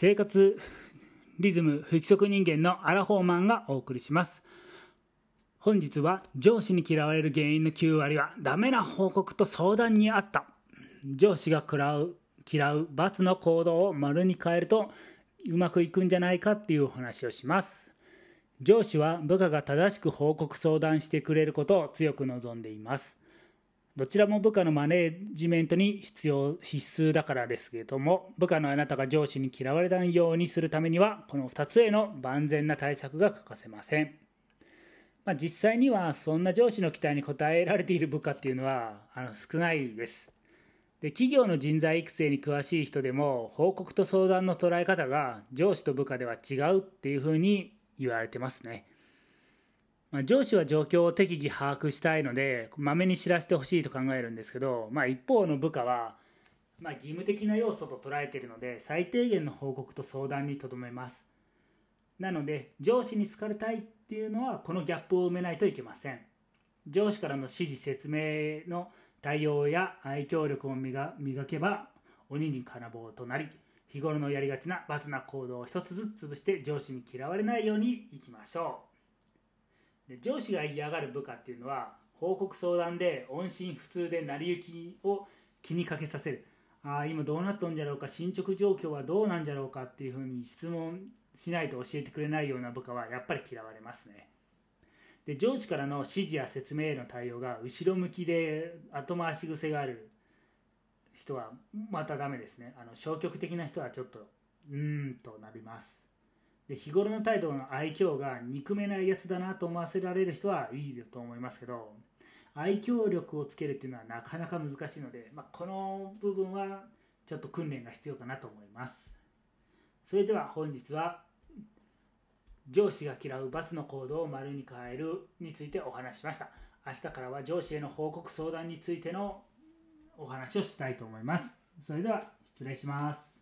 生活リズム不規則人間のアラフォーマンがお送りします。本日は上司に嫌われる原因の9割はダメな報告と相談にあった。上司が嫌う嫌う罰の行動を丸に変えるとうまくいくんじゃないかっていうお話をします。上司は部下が正しく報告相談してくれることを強く望んでいます。どちらも部下のマネージメントに必要必須だからですけれども部下のあなたが上司に嫌われないようにするためにはこの2つへの万全な対策が欠かせません、まあ、実際にはそんな上司の期待に応えられている部下っていうのはあの少ないですで企業の人材育成に詳しい人でも報告と相談の捉え方が上司と部下では違うっていうふうに言われてますね。まあ、上司は状況を適宜把握したいのでまめに知らせてほしいと考えるんですけど、まあ、一方の部下は、まあ、義務的な要素と捉えているので最低限の報告と相談にとどめます。なので上司に好かれたいっていうのはこのギャップを埋めないといけません。上司からの指示説明の対応や愛嬌力を磨けば鬼に金棒となり日頃のやりがちな罰な行動を一つずつ潰して上司に嫌われないようにいきましょう。で上司が嫌がる部下っていうのは報告相談で音信不通で成り行きを気にかけさせる。ああ今どうなっとんじゃろうか進捗状況はどうなんじゃろうかっていうふうに質問しないと教えてくれないような部下はやっぱり嫌われますね。で上司からの指示や説明への対応が後ろ向きで後回し癖がある人はまたダメですね。あの消極的な人はちょっとうーんとなります。で日頃の態度の愛嬌が憎めないやつだなと思わせられる人はいいと思いますけど愛嬌力をつけるっていうのはなかなか難しいので、まあ、この部分はちょっと訓練が必要かなと思います。それでは本日は上司が嫌う罰の行動を丸に変えるについてお話ししました。明日からは上司への報告相談についてのお話をしたいと思います。それでは失礼します。